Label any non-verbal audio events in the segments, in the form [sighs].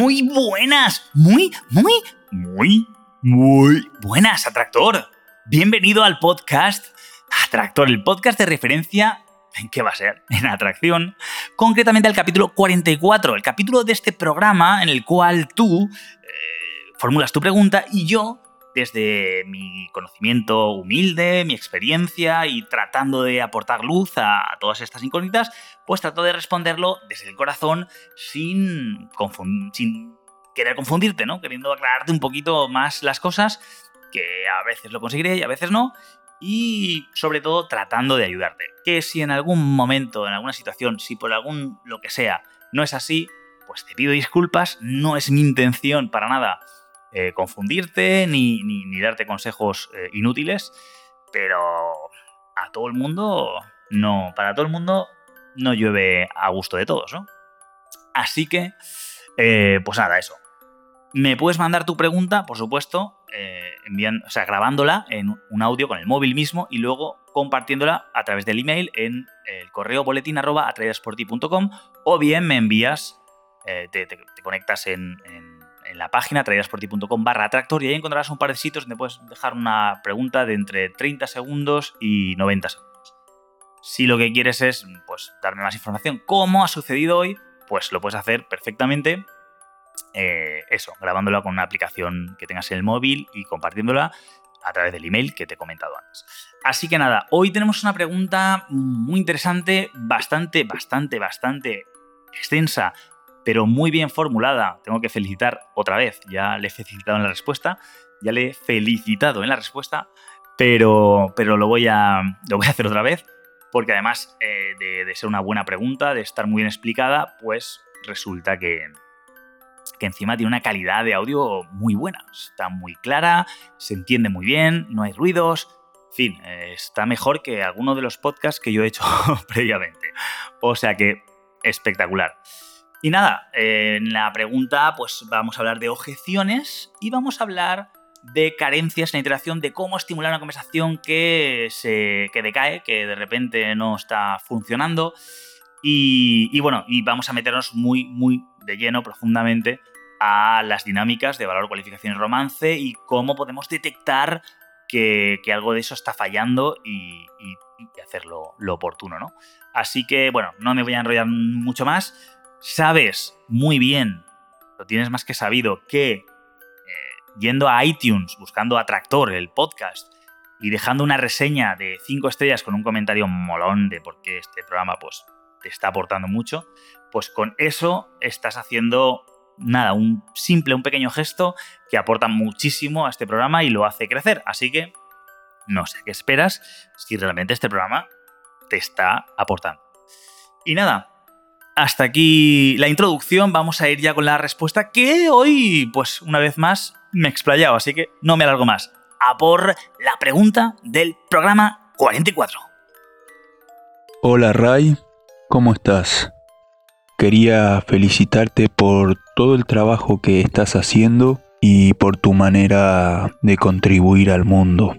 Muy buenas, muy, muy, muy, muy buenas, Atractor. Bienvenido al podcast Atractor, el podcast de referencia ¿En qué va a ser? En atracción. Concretamente al capítulo 44, el capítulo de este programa en el cual tú eh, formulas tu pregunta y yo desde mi conocimiento humilde, mi experiencia y tratando de aportar luz a todas estas incógnitas, pues trato de responderlo desde el corazón sin, querer confundirte, ¿no? Queriendo aclararte un poquito más las cosas, que a veces lo conseguiré y a veces no, y sobre todo tratando de ayudarte. Que si en algún momento, en alguna situación, si por algún lo que sea no es así, pues te pido disculpas, no es mi intención para nada eh, confundirte ni, ni, darte consejos eh, inútiles, pero a todo el mundo, no, para todo el mundo no llueve a gusto de todos, ¿no? Así que, eh, pues nada, eso. Me puedes mandar tu pregunta, por supuesto, enviando, o sea, grabándola en un audio con el móvil mismo y luego compartiéndola a través del email en el correo boletín arroba o bien me envías, te, conectas en en la página traídasporti.com barra tractor y ahí encontrarás un par de sitios donde puedes dejar una pregunta de entre 30 segundos y 90 segundos. Si lo que quieres es pues, darme más información, como ha sucedido hoy, pues lo puedes hacer perfectamente. Eh, eso, grabándola con una aplicación que tengas en el móvil y compartiéndola a través del email que te he comentado antes. Así que nada, hoy tenemos una pregunta muy interesante, bastante, bastante, bastante extensa pero muy bien formulada. Tengo que felicitar otra vez. Ya le he felicitado en la respuesta, ya le he felicitado en la respuesta, pero, pero lo, voy a, lo voy a hacer otra vez, porque además eh, de, ser una buena pregunta, de estar muy bien explicada, pues resulta que, que encima tiene una calidad de audio muy buena. Está muy clara, se entiende muy bien, no hay ruidos. En fin, eh, está mejor que alguno de los podcasts que yo he hecho [laughs] previamente. O sea que espectacular. Y nada, en la pregunta pues vamos a hablar de objeciones y vamos a hablar de carencias en la interacción, de cómo estimular una conversación que, se, que decae, que de repente no está funcionando. Y, bueno, y vamos a meternos muy, muy de lleno, profundamente, a las dinámicas de valor, cualificación y romance y cómo podemos detectar que, algo de eso está fallando y, y hacerlo lo oportuno, ¿no? Así que, bueno, no me voy a enrollar mucho más sabes muy bien, lo tienes más que sabido, que eh, yendo a iTunes, buscando Atractor, el podcast, y dejando una reseña de 5 estrellas con un comentario molón de por qué este programa pues, te está aportando mucho, pues con eso estás haciendo nada, un simple, un pequeño gesto que aporta muchísimo a este programa y lo hace crecer. Así que no sé qué esperas si realmente este programa te está aportando. Y nada, hasta aquí la introducción, vamos a ir ya con la respuesta que hoy, pues una vez más, me he explayado, así que no me alargo más. A por la pregunta del programa 44. Hola Ray, ¿cómo estás? Quería felicitarte por todo el trabajo que estás haciendo y por tu manera de contribuir al mundo.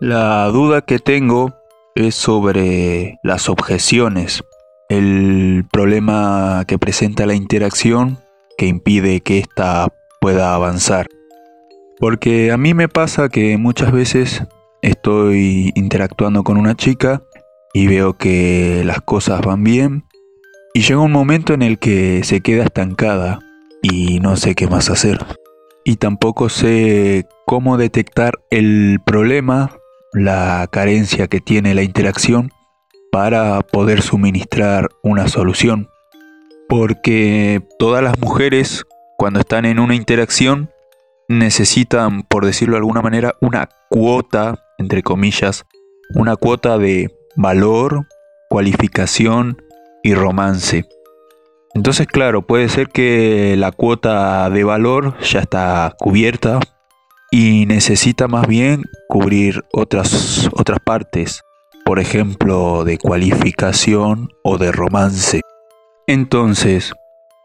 La duda que tengo es sobre las objeciones el problema que presenta la interacción que impide que ésta pueda avanzar. Porque a mí me pasa que muchas veces estoy interactuando con una chica y veo que las cosas van bien y llega un momento en el que se queda estancada y no sé qué más hacer. Y tampoco sé cómo detectar el problema, la carencia que tiene la interacción para poder suministrar una solución. Porque todas las mujeres, cuando están en una interacción, necesitan, por decirlo de alguna manera, una cuota, entre comillas, una cuota de valor, cualificación y romance. Entonces, claro, puede ser que la cuota de valor ya está cubierta y necesita más bien cubrir otras, otras partes, por ejemplo, de cualificación o de romance. Entonces,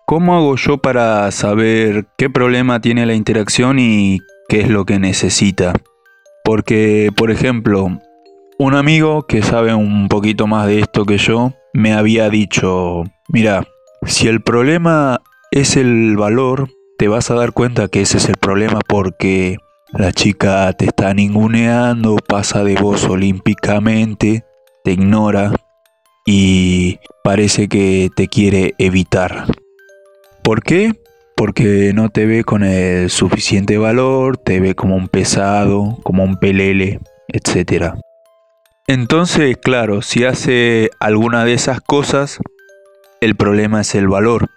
¿cómo hago yo para saber qué problema tiene la interacción y qué es lo que necesita? Porque, por ejemplo, un amigo que sabe un poquito más de esto que yo me había dicho, mira, si el problema es el valor, te vas a dar cuenta que ese es el problema porque la chica te está ninguneando, pasa de vos olímpicamente, te ignora y parece que te quiere evitar. ¿Por qué? Porque no te ve con el suficiente valor, te ve como un pesado, como un pelele, etc. Entonces, claro, si hace alguna de esas cosas, el problema es el valor.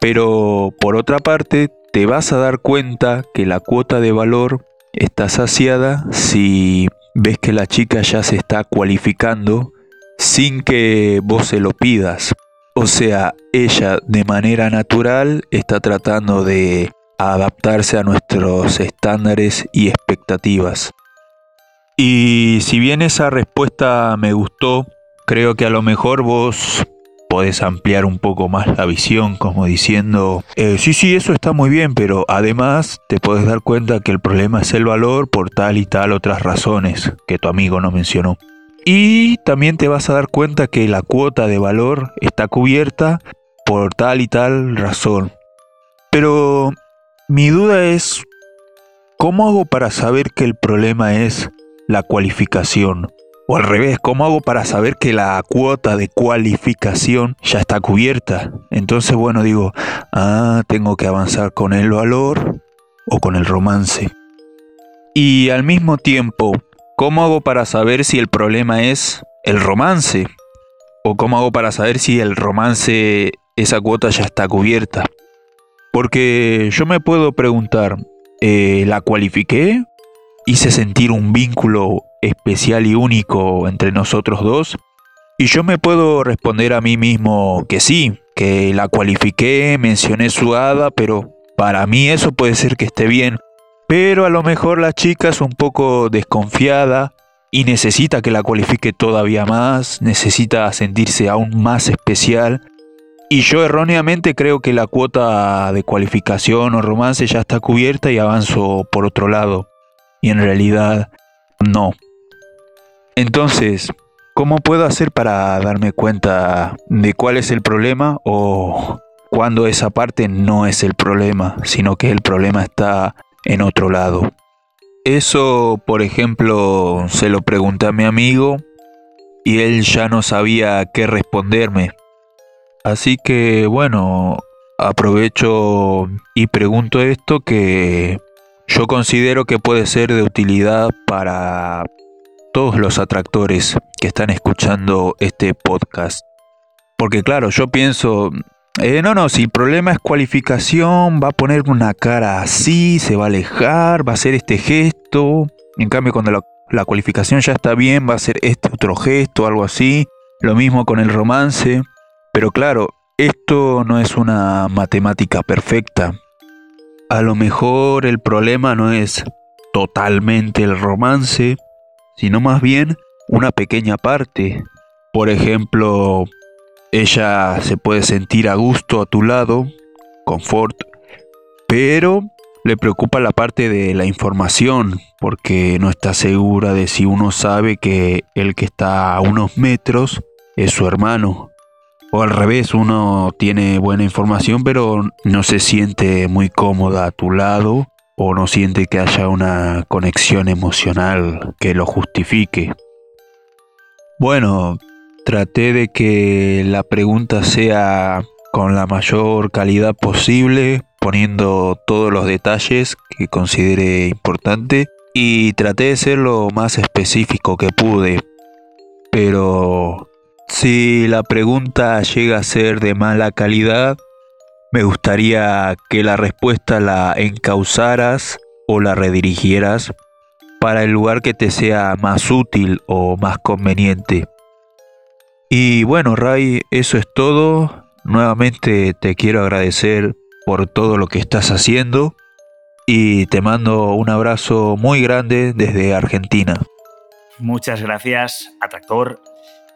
Pero por otra parte, te vas a dar cuenta que la cuota de valor está saciada si ves que la chica ya se está cualificando sin que vos se lo pidas. O sea, ella de manera natural está tratando de adaptarse a nuestros estándares y expectativas. Y si bien esa respuesta me gustó, creo que a lo mejor vos podés ampliar un poco más la visión, como diciendo, eh, sí, sí, eso está muy bien, pero además te podés dar cuenta que el problema es el valor por tal y tal otras razones que tu amigo no mencionó. Y también te vas a dar cuenta que la cuota de valor está cubierta por tal y tal razón. Pero mi duda es, ¿cómo hago para saber que el problema es la cualificación? O al revés, ¿cómo hago para saber que la cuota de cualificación ya está cubierta? Entonces, bueno, digo, ah, tengo que avanzar con el valor o con el romance. Y al mismo tiempo, ¿cómo hago para saber si el problema es el romance? ¿O cómo hago para saber si el romance, esa cuota ya está cubierta? Porque yo me puedo preguntar, eh, ¿la cualifiqué? ¿Hice sentir un vínculo especial y único entre nosotros dos? Y yo me puedo responder a mí mismo que sí, que la cualifiqué, mencioné su hada, pero para mí eso puede ser que esté bien. Pero a lo mejor la chica es un poco desconfiada y necesita que la cualifique todavía más, necesita sentirse aún más especial. Y yo erróneamente creo que la cuota de cualificación o romance ya está cubierta y avanzo por otro lado. Y en realidad no. Entonces, ¿cómo puedo hacer para darme cuenta de cuál es el problema o cuando esa parte no es el problema, sino que el problema está en otro lado? Eso, por ejemplo, se lo pregunté a mi amigo y él ya no sabía qué responderme. Así que, bueno, aprovecho y pregunto esto que yo considero que puede ser de utilidad para todos los atractores que están escuchando este podcast. Porque claro, yo pienso, eh, no, no, si el problema es cualificación, va a poner una cara así, se va a alejar, va a hacer este gesto. En cambio, cuando la, la cualificación ya está bien, va a hacer este otro gesto, algo así. Lo mismo con el romance. Pero claro, esto no es una matemática perfecta. A lo mejor el problema no es totalmente el romance, sino más bien una pequeña parte. Por ejemplo, ella se puede sentir a gusto a tu lado, confort, pero le preocupa la parte de la información, porque no está segura de si uno sabe que el que está a unos metros es su hermano. O al revés, uno tiene buena información, pero no se siente muy cómoda a tu lado o no siente que haya una conexión emocional que lo justifique. Bueno, traté de que la pregunta sea con la mayor calidad posible, poniendo todos los detalles que considere importante y traté de ser lo más específico que pude. Pero si la pregunta llega a ser de mala calidad, me gustaría que la respuesta la encauzaras o la redirigieras para el lugar que te sea más útil o más conveniente. Y bueno, Ray, eso es todo. nuevamente te quiero agradecer por todo lo que estás haciendo y te mando un abrazo muy grande desde Argentina. Muchas gracias, Atractor.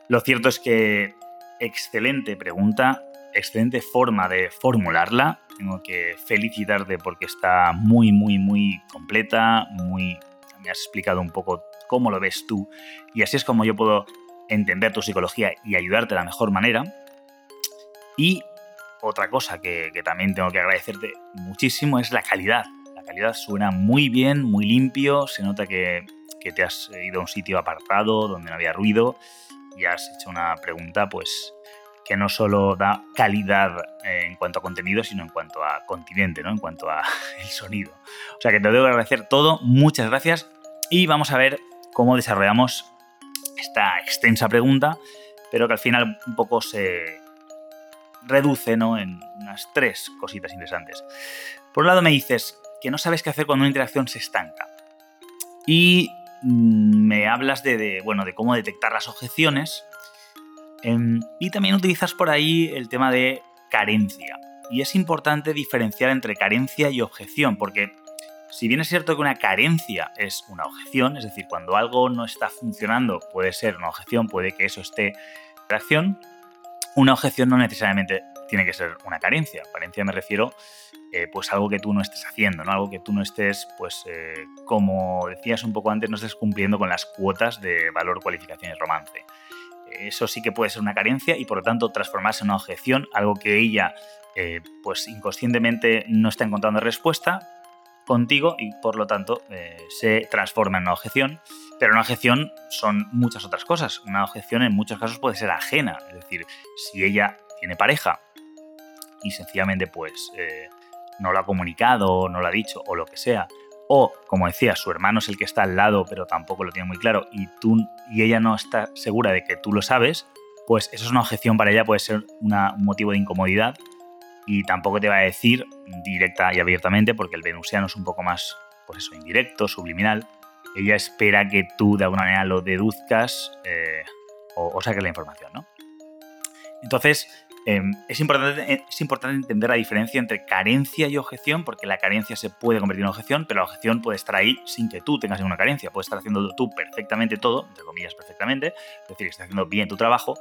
Lo cierto es que excelente pregunta, excelente forma de formularla. Tengo que felicitarte porque está muy, muy, muy completa, muy... Me has explicado un poco cómo lo ves tú y así es como yo puedo entender tu psicología y ayudarte de la mejor manera. Y otra cosa que, también tengo que agradecerte muchísimo es la calidad. La calidad suena muy bien, muy limpio, se nota que, que te has ido a un sitio apartado donde no había ruido y has hecho una pregunta pues que no solo da calidad eh, en cuanto a contenido, sino en cuanto a continente, ¿no? En cuanto a [laughs] el sonido. O sea que te debo agradecer todo, muchas gracias y vamos a ver cómo desarrollamos esta extensa pregunta, pero que al final un poco se reduce ¿no? en unas tres cositas interesantes. Por un lado me dices que no sabes qué hacer cuando una interacción se estanca. Y mm, me hablas de, bueno, de cómo detectar las objeciones. Em, y también utilizas por ahí el tema de carencia. Y es importante diferenciar entre carencia y objeción, porque si bien es cierto que una carencia es una objeción, es decir, cuando algo no está funcionando puede ser una objeción, puede que eso esté en reacción, una objeción no necesariamente tiene que ser una carencia. Carencia me refiero eh, pues algo que tú no estés haciendo, ¿no? Algo que tú no estés, pues, eh, como decías un poco antes, no estés cumpliendo con las cuotas de valor, cualificación y romance. Eso sí que puede ser una carencia y por lo tanto transformarse en una objeción, algo que ella eh, pues inconscientemente no está encontrando respuesta, contigo y por lo tanto eh, se transforma en una objeción. Pero una objeción son muchas otras cosas. Una objeción en muchos casos puede ser ajena. Es decir, si ella tiene pareja y sencillamente pues eh, no lo ha comunicado, no lo ha dicho o lo que sea, o como decía, su hermano es el que está al lado pero tampoco lo tiene muy claro y, tú, y ella no está segura de que tú lo sabes, pues eso es una objeción para ella, puede ser un motivo de incomodidad y tampoco te va a decir directa y abiertamente porque el venusiano es un poco más, pues eso, indirecto, subliminal. Ella espera que tú de alguna manera lo deduzcas eh, o, saques la información, ¿no? Entonces, em, es, importante, es importante entender la diferencia entre carencia y objeción, porque la carencia se puede convertir en objeción, pero la objeción puede estar ahí sin que tú tengas ninguna carencia. Puedes estar haciendo tú perfectamente todo, entre comillas perfectamente, es decir, estás haciendo bien tu trabajo,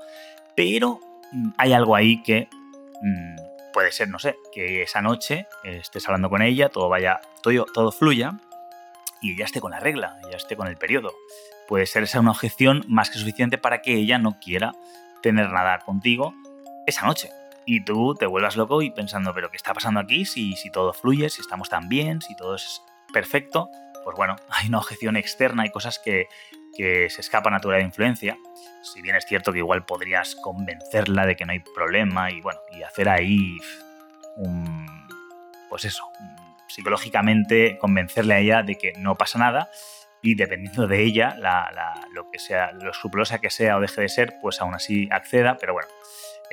pero mm, hay algo ahí que mm, puede ser, no sé, que esa noche estés hablando con ella, todo vaya, todo, todo fluya y ella esté con la regla, ella esté con el periodo. Puede ser esa una objeción más que suficiente para que ella no quiera tener nada contigo esa noche. Y tú te vuelvas loco y pensando, pero ¿qué está pasando aquí? Si, si todo fluye, si estamos tan bien, si todo es perfecto, pues bueno, [laughs] hay una objeción externa, hay cosas que, que se escapan a tu de influencia si bien es cierto que igual podrías convencerla de que no hay problema y bueno, y hacer ahí un, pues eso, psicológicamente convencerle a ella de que no pasa nada y dependiendo de ella, lo que sea, lo escrupulosa que sea o deje de ser, pues aún así acceda, pero bueno,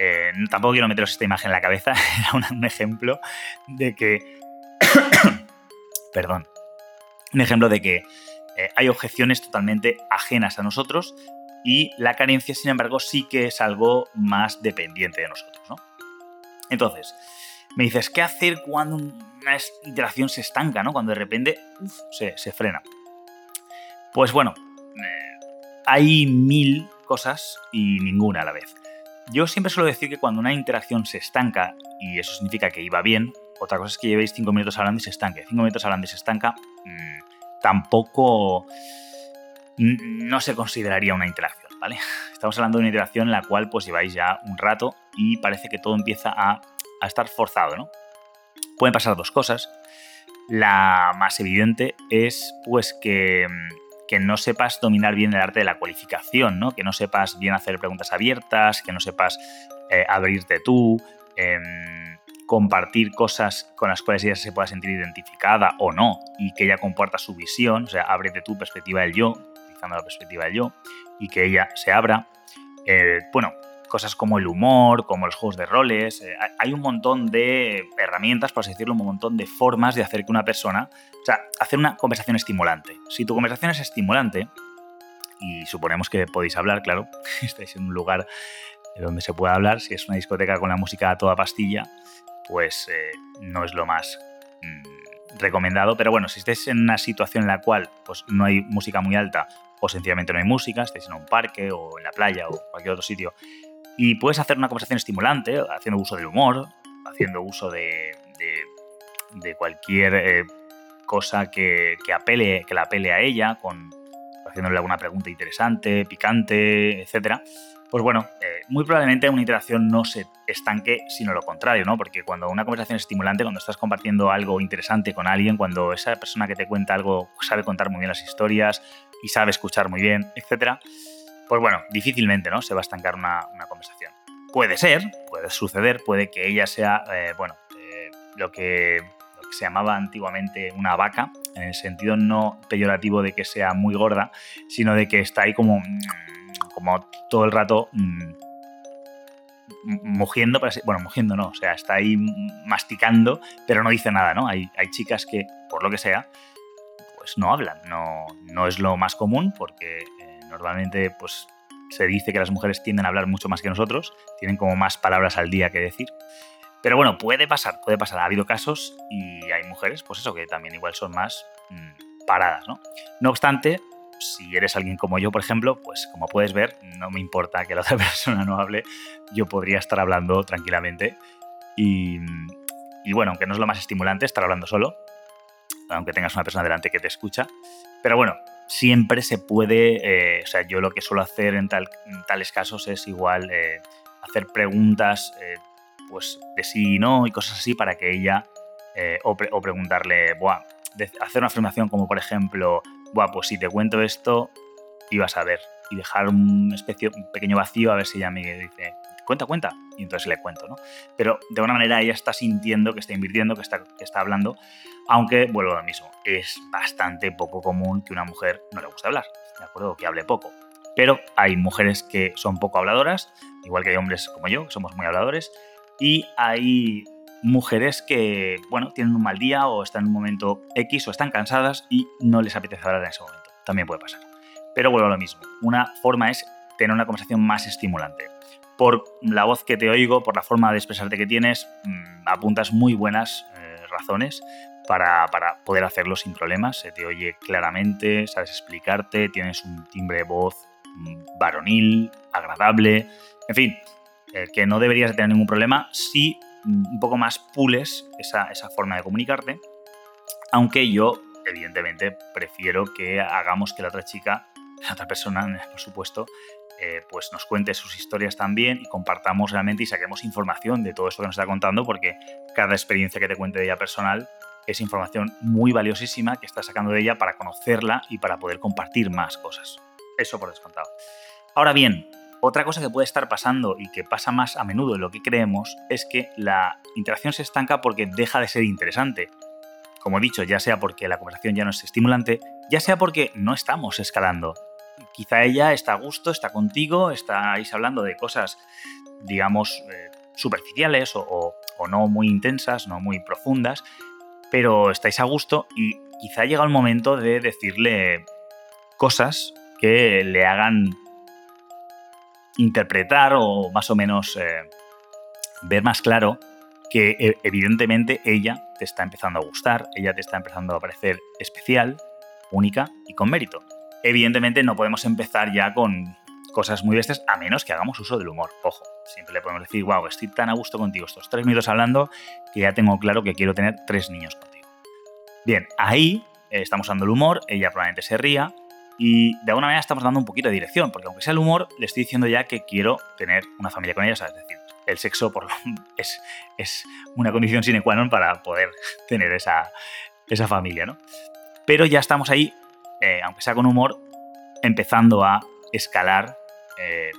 eh, tampoco quiero meteros esta imagen en la cabeza, [laughs] era un, ejemplo de que, [coughs] perdón, un ejemplo de que eh, hay objeciones totalmente ajenas a nosotros y la carencia, sin embargo, sí que es algo más dependiente de nosotros. ¿no? Entonces, me dices, ¿qué hacer cuando una interacción se estanca, ¿no? cuando de repente se, frena? Pues bueno, eh, hay mil cosas y ninguna a la vez. Yo siempre suelo decir que cuando una interacción se estanca, y eso significa que iba bien, otra cosa es que llevéis cinco minutos hablando y se estanque. Cinco minutos hablando y se estanca, mm, tampoco no se consideraría una interacción, ¿vale? [laughs] Estamos hablando de una interacción en la cual pues lleváis ya un rato y parece que todo empieza a, estar forzado, ¿no? Pueden pasar dos cosas. La más evidente es pues que, no sepas dominar bien el arte de la cualificación, ¿no? Que no sepas bien hacer preguntas abiertas, que no sepas eh, abrirte tú, em, compartir cosas con las cuales ella se pueda sentir identificada o no, y que ella comparta su visión, o sea, ábrete tu perspectiva del yo, la perspectiva de yo y que ella se abra. Eh, bueno, cosas como el humor, como los juegos de roles. Eh, hay un montón de herramientas, por así decirlo, un montón de formas de hacer que una persona, o sea, hacer una conversación estimulante. Si tu conversación es estimulante, y suponemos que podéis hablar, claro, [laughs] estáis en un lugar donde se pueda hablar. Si es una discoteca con la música a toda pastilla, pues eh, no es lo más mm, recomendado. Pero bueno, si estés en una situación en la cual pues, no hay música muy alta o sencillamente no hay música, estés en un parque o en la playa o cualquier otro sitio, y puedes hacer una conversación estimulante, haciendo uso del humor, haciendo uso de, de, cualquier eh, cosa que, que, apele, que la apele a ella, con, haciéndole alguna pregunta interesante, picante, etcétera, pues bueno, eh, muy probablemente una interacción no se estanque, sino lo contrario, ¿no? Porque cuando una conversación es estimulante, cuando estás compartiendo algo interesante con alguien, cuando esa persona que te cuenta algo sabe contar muy bien las historias y sabe escuchar muy bien, etcétera, pues bueno, difícilmente, ¿no? Se va a estancar una, conversación. Puede ser, puede suceder, puede que ella sea, eh, bueno, eh, lo que se llamaba antiguamente una vaca, en el sentido no peyorativo de que sea muy gorda, sino de que está ahí como como todo el rato mmm, mugiendo, bueno, mugiendo no, o sea, está ahí masticando, pero no dice nada, ¿no? Hay, hay chicas que, por lo que sea, pues no hablan, no, no es lo más común porque normalmente pues se dice que las mujeres tienden a hablar mucho más que nosotros, tienen como más palabras al día que decir. Pero bueno, puede pasar, puede pasar. Ha habido casos y hay mujeres, pues eso, que también igual son más mm, paradas, ¿no? No obstante, si eres alguien como yo, por ejemplo, pues como puedes ver, no me importa que la otra [laughs] persona no hable, yo podría estar hablando tranquilamente. Y, bueno, aunque no es lo más estimulante estar hablando solo, aunque tengas una persona delante que te escucha, pero bueno, siempre se puede, eh, o sea, yo lo que suelo hacer en, tales casos es igual eh, hacer preguntas, eh, pues de sí y no y cosas así para que ella, o, preguntarle, Buah, hacer una afirmación como por ejemplo, Buah, pues si te cuento esto, ibas a ver. Y dejar un, especie, un pequeño vacío a ver si ella me dice, cuenta, cuenta. Y entonces le cuento, ¿no? Pero de alguna manera ella está sintiendo que está invirtiendo, que está, que está hablando, aunque, vuelvo a lo mismo, es bastante poco común que una mujer no le guste hablar, ¿de acuerdo? Que hable poco. Pero hay mujeres que son poco habladoras, igual que hay hombres como yo, que somos muy habladores, y hay mujeres que, bueno, tienen un mal día o están en un momento X o están cansadas y no les apetece hablar en ese momento. También puede pasar. Pero vuelvo a lo mismo. Una forma es tener una conversación más estimulante. Por la voz que te oigo, por la forma de expresarte que tienes, mm, apuntas muy buenas eh, razones para, poder hacerlo sin problemas. Se te oye claramente, sabes explicarte, tienes un timbre de voz mm, varonil, agradable, en fin, eh, que no deberías tener ningún problema si un poco más pules esa, forma de comunicarte, aunque yo, evidentemente, prefiero que hagamos que la otra chica, la otra persona, [laughs] por supuesto, eh, pues nos cuente sus historias también y compartamos realmente y saquemos información de todo esto que nos está contando, porque cada experiencia que te cuente de ella personal es información muy valiosísima que está sacando de ella para conocerla y para poder compartir más cosas. Eso por descontado. Ahora bien, otra cosa que puede estar pasando y que pasa más a menudo de lo que creemos es que la interacción se estanca porque deja de ser interesante. Como he dicho, ya sea porque la conversación ya no es estimulante, ya sea porque no estamos escalando. Quizá ella está a gusto, está contigo, estáis hablando de cosas, digamos, eh, superficiales o, no muy intensas, no muy profundas, pero estáis a gusto y quizá llega el momento de decirle cosas que le hagan interpretar o más o menos eh, ver más claro que e, evidentemente ella te está empezando a gustar, ella te está empezando a parecer especial, única y con mérito. Evidentemente no podemos empezar ya con cosas muy bestias a menos que hagamos uso del humor. Ojo, siempre le podemos decir, wow, estoy tan a gusto contigo estos tres minutos hablando que ya tengo claro que quiero tener tres niños contigo. Bien, ahí eh, estamos usando el humor, ella probablemente se ría, y de alguna manera estamos dando un poquito de dirección, porque aunque sea el humor, le estoy diciendo ya que quiero tener una familia con ella, es decir, el sexo [laughs] es, es una condición sine qua non para poder tener esa, esa familia, ¿no? Pero ya estamos ahí, eh, aunque sea con humor, empezando a escalar eh,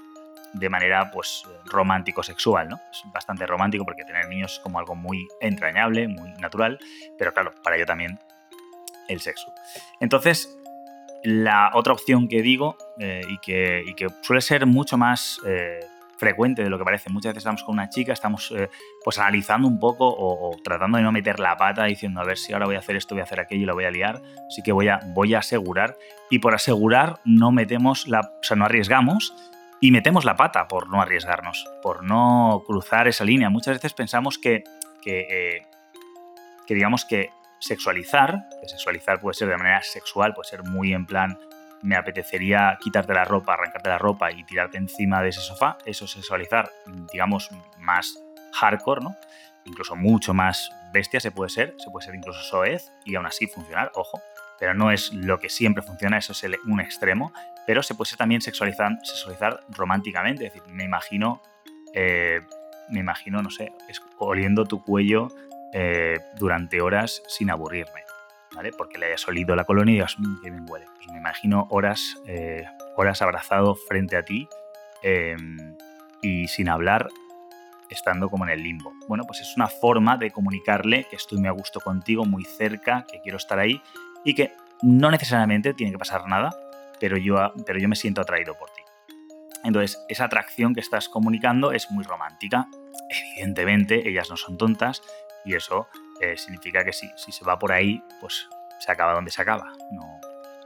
de manera pues romántico-sexual, ¿no? Es bastante romántico porque tener niños es como algo muy entrañable, muy natural, pero claro, para ello también el sexo. Entonces, la otra opción que digo eh, y, que, suele ser mucho más frecuente de lo que parece, muchas veces estamos con una chica, estamos eh, pues analizando un poco o, tratando de no meter la pata diciendo a ver si ahora voy a hacer esto, voy a hacer aquello y lo voy a liar, así que voy a, voy a asegurar. Y por asegurar no metemos la, o sea, no arriesgamos y metemos la pata por no arriesgarnos, por no cruzar esa línea. Muchas veces pensamos que, que, eh, que digamos que sexualizar, que sexualizar puede ser de manera sexual, puede ser muy en plan, me apetecería quitarte la ropa, arrancarte la ropa y tirarte encima de ese sofá, eso es sexualizar, digamos, más hardcore, ¿no? Incluso mucho más bestia se puede ser, se puede ser incluso soez y aún así funcionar, ojo, pero no es lo que siempre funciona, eso es un extremo, pero se puede ser también sexualizar, sexualizar románticamente, es decir, me imagino, eh, me imagino, no sé, oliendo tu cuello eh, durante horas sin aburrirme, Porque le hayas olido la colonia y digas, mmm, qué bien huele. Pues me imagino horas, eh, horas abrazado frente a ti em, y sin hablar, estando como en el limbo. Bueno, pues es una forma de comunicarle que estoy muy a gusto contigo, muy cerca, que quiero estar ahí y que no necesariamente tiene que pasar nada, pero yo, pero yo me siento atraído por ti. Entonces, esa atracción que estás comunicando es muy romántica. Evidentemente, ellas no son tontas y eso eh, significa que si, si se va por ahí, pues se acaba donde se acaba. No,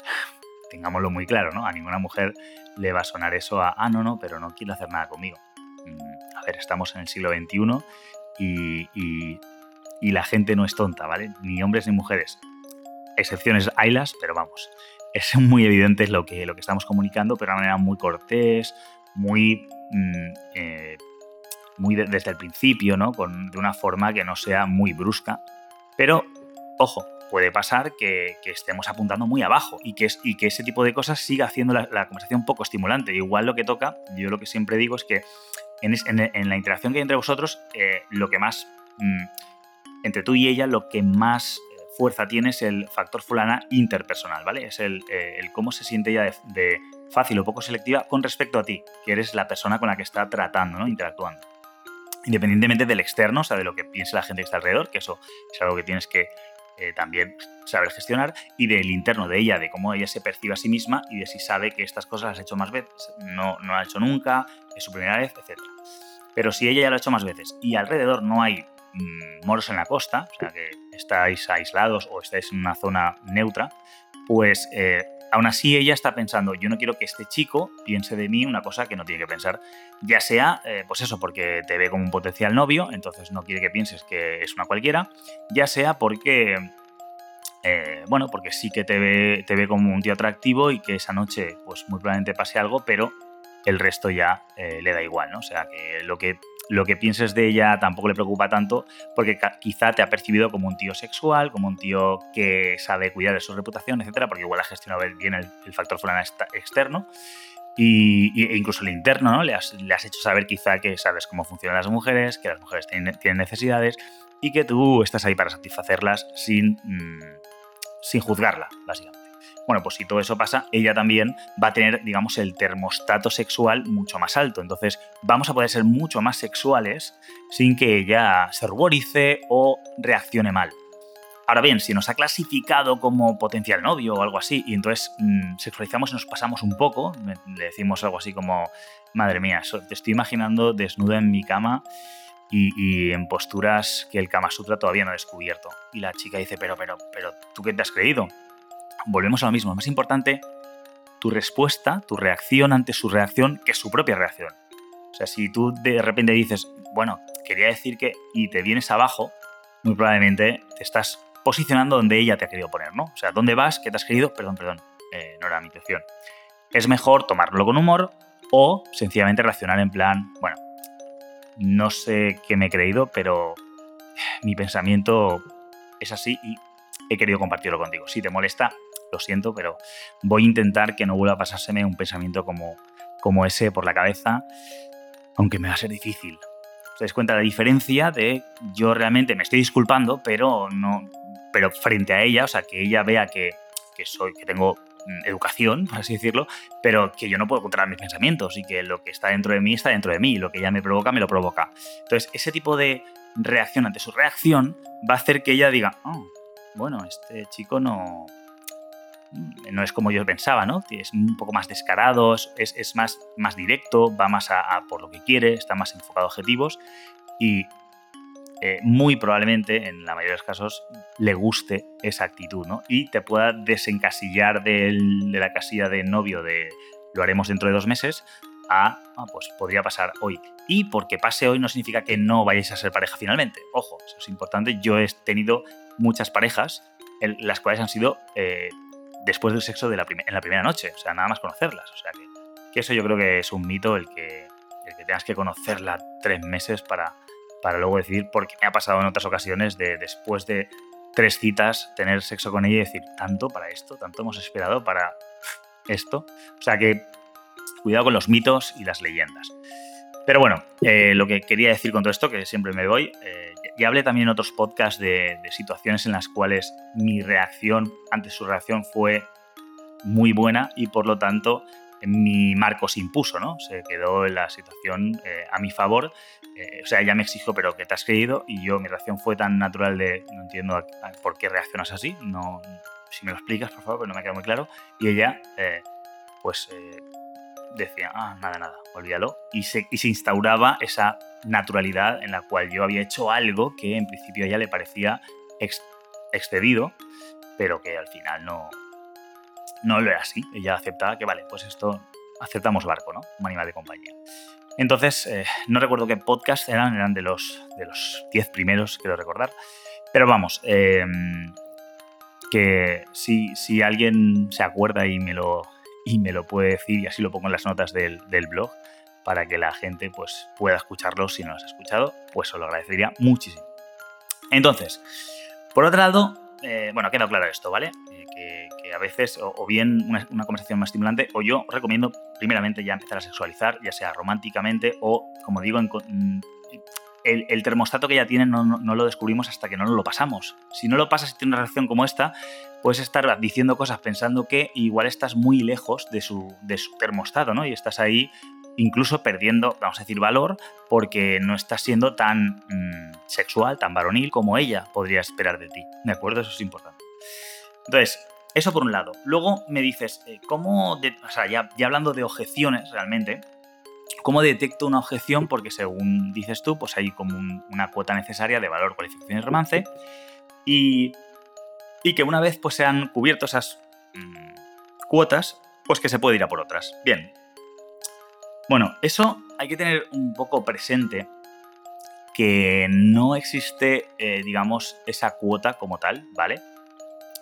[sighs] tengámoslo muy claro, ¿no? A ninguna mujer le va a sonar eso a, ah, no, no, pero no quiero hacer nada conmigo. Mm, a ver, estamos en el siglo XXI y, y, la gente no es tonta, ¿vale? Ni hombres ni mujeres. Excepciones haylas, pero vamos, [laughs] es muy evidente lo que, lo que estamos comunicando, pero de una manera muy cortés, muy mm, eh, muy desde el principio, ¿no? Con, de una forma que no sea muy brusca. Pero, ojo, puede pasar que, estemos apuntando muy abajo y que, y que ese tipo de cosas siga haciendo la, conversación poco estimulante. Igual lo que toca, yo lo que siempre digo es que en, la interacción que hay entre vosotros, eh, lo que más, mm, entre tú y ella, lo que más eh, fuerza tiene es el factor fulana interpersonal, ¿vale? Es el, eh, cómo se siente ella de, fácil o poco selectiva con respecto a ti, que eres la persona con la que está tratando, ¿no? Interactuando independientemente del externo, o sea, de lo que piense la gente que está alrededor, que eso es algo que tienes que eh, también saber gestionar, y del interno de ella, de cómo ella se percibe a sí misma y de si sabe que estas cosas las ha hecho más veces, no, no lo ha hecho nunca, es su primera vez, etc. Pero si ella ya lo ha hecho más veces y alrededor no hay mm, moros en la costa, o sea, que estáis aislados o estáis en una zona neutra, pues eh, Aún así, ella está pensando, yo no quiero que este chico piense de mí una cosa que no tiene que pensar. Ya sea, eh, pues eso, porque te ve como un potencial novio, entonces no quiere que pienses que es una cualquiera, ya sea porque, eh, bueno, porque sí que te ve, te ve como un tío atractivo y que esa noche, pues muy probablemente pase algo, pero el resto ya eh, le da igual, ¿no? O sea, que lo que lo que pienses de ella tampoco le preocupa tanto porque quizá te ha percibido como un tío sexual, como un tío que sabe cuidar de su reputación, etcétera, porque igual ha gestionado bien el, factor fulano externo. Y, e incluso el interno, ¿no? Le has, hecho saber quizá que sabes cómo funcionan las mujeres, que las mujeres tienen, necesidades y que tú estás ahí para satisfacerlas sin, mm, sin juzgarla, básicamente. Bueno, pues si todo eso pasa, ella también va a tener, digamos, el termostato sexual mucho más alto. Entonces, vamos a poder ser mucho más sexuales sin que ella se ruborice o reaccione mal. Ahora bien, si nos ha clasificado como potencial novio o algo así, y entonces mm, sexualizamos y nos pasamos un poco, le decimos algo así como, madre mía, te estoy imaginando desnuda en mi cama y, y, en posturas que el Kama Sutra todavía no ha descubierto. Y la chica dice, pero, pero, pero, ¿tú qué te has creído? Volvemos a lo mismo. Es más importante tu respuesta, tu reacción ante su reacción que su propia reacción. O sea, si tú de repente dices, bueno, quería decir que, y te vienes abajo, muy probablemente te estás posicionando donde ella te ha querido poner, ¿no? O sea, ¿dónde vas? ¿Qué te has querido? Perdón, perdón, eh, no era mi intención. Es mejor tomarlo con humor o sencillamente reaccionar en plan, bueno, no sé qué me he creído, pero mi pensamiento es así y he querido compartirlo contigo. Si te molesta, lo siento, pero voy a intentar que no vuelva a pasárseme un pensamiento como, como ese por la cabeza, aunque me va a ser difícil. ¿Os dais cuenta de la diferencia de yo realmente me estoy disculpando, pero no pero frente a ella, o sea, que ella vea que, que soy que tengo mm, educación, por así decirlo, pero que yo no puedo controlar mis pensamientos y que lo que está dentro de mí está dentro de mí, y lo que ella me provoca me lo provoca. Entonces, ese tipo de reacción ante su reacción va a hacer que ella diga, oh, bueno, este chico no, no es como yo pensaba, ¿no? Es un poco más descarado, es, más, directo, va más a, por lo que quiere, está más enfocado a objetivos y eh, muy probablemente, en la mayoría de los casos, le guste esa actitud, ¿no? Y te pueda desencasillar de la casilla de novio de lo haremos dentro de dos meses a, ah, pues podría pasar hoy. Y porque pase hoy no significa que no vayáis a ser pareja finalmente. Ojo, eso es importante. Yo he tenido muchas parejas, las cuales han sido eh, después del sexo de la en la primera noche, o sea, nada más conocerlas. O sea, que, eso yo creo que es un mito el que, el que tengas que conocerla tres meses para, para luego decidir, porque me ha pasado en otras ocasiones de después de tres citas tener sexo con ella y decir, tanto para esto, tanto hemos esperado para esto. O sea que cuidado con los mitos y las leyendas. Pero bueno, eh, lo que quería decir con todo esto, que siempre me voy, eh, ya hablé también en otros podcasts de, situaciones en las cuales mi reacción ante su reacción fue muy buena y por lo tanto mi marco se impuso, ¿no? Se quedó en la situación eh, a mi favor. o sea, ella me exigió, pero que te has creído y yo, mi reacción fue tan natural de no entiendo por qué reaccionas así, no, si me lo explicas, por favor, pero no me queda muy claro. Y ella, pues decía, ah, nada, nada, olvídalo. Y se, y se instauraba esa naturalidad en la cual yo había hecho algo que en principio a ella le parecía excedido, pero que al final no, no lo era así. Ella aceptaba que, vale, pues esto aceptamos barco, ¿no? Un animal de compañía. Entonces, eh, no recuerdo qué podcast eran, eran de los, de los diez primeros, quiero recordar. Pero vamos, em, que si, si, alguien se acuerda y me lo, y me lo puede decir y así lo pongo en las notas del, blog para que la gente pues, pueda escucharlo si no lo has escuchado, pues os lo agradecería muchísimo. Entonces, por otro lado, eh, bueno, queda claro esto, ¿vale? Eh, que, a veces, o, bien una, conversación más estimulante, o yo recomiendo primeramente ya empezar a sexualizar, ya sea románticamente o, como digo, en, el, termostato que ya tiene no, lo descubrimos hasta que no lo pasamos. Si no lo pasas y tienes una reacción como esta, puedes estar diciendo cosas pensando que igual estás muy lejos de su, de su ¿no? Y estás ahí incluso perdiendo, vamos a decir, valor porque no estás siendo tan mm, sexual, tan varonil como ella podría esperar de ti. ¿De acuerdo? Eso es importante. Entonces, eso por un lado. Luego me dices, eh, ¿cómo, o sea, ya, ya hablando de objeciones realmente, ¿Cómo detecto una objeción? Porque según dices tú, pues hay como una cuota necesaria de valor, cualificación y romance. Y, que una vez pues se han cubierto esas mm, cuotas, pues que se puede ir a por otras. Bien. Bueno, eso hay que tener un poco presente que no existe, eh, digamos, esa cuota como tal, ¿vale?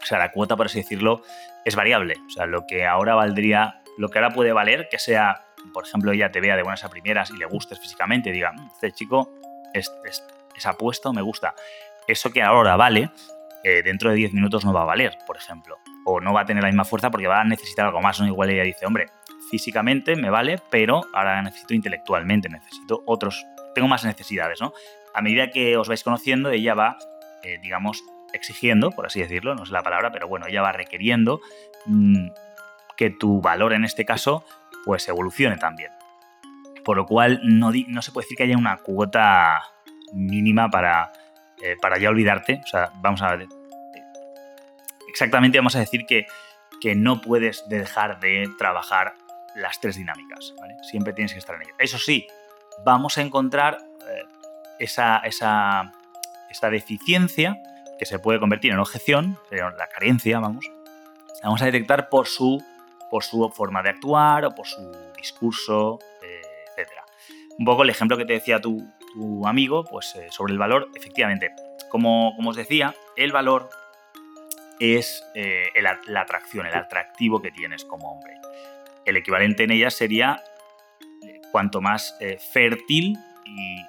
O sea, la cuota, por así decirlo, es variable. O sea, lo que ahora valdría, lo que ahora puede valer, que sea por ejemplo, ella te vea de buenas a primeras y le gustes físicamente y diga, mm, este chico es, apuesto, me gusta. Eso que ahora vale, eh, dentro de 10 minutos no va a valer, por ejemplo. O no va a tener la misma fuerza porque va a necesitar algo más, ¿no? Igual ella dice, hombre, físicamente me vale, pero ahora necesito intelectualmente, necesito otros, tengo más necesidades, ¿no? A medida que os vais conociendo, ella va, eh, digamos, exigiendo, por así decirlo, no es la palabra, pero bueno, ella va requiriendo mm, que tu valor en este caso pues evolucione también. Por lo cual no, no se puede decir que haya una cuota mínima para, eh, para ya olvidarte. O sea, vamos a. Exactamente vamos a decir que, que no puedes dejar de trabajar las tres dinámicas. Siempre tienes que estar en ello. Eso sí, vamos a encontrar eh, esa, esa, esa deficiencia que se puede convertir en objeción, la carencia, vamos, la vamos a detectar por su por su forma de actuar o por su discurso, eh, etc. Un poco el ejemplo que te decía tu, amigo, pues eh, sobre el valor, efectivamente, como, como, os decía, el valor es eh, la atracción, el atractivo que tienes como hombre. El equivalente en ella sería cuanto más fértil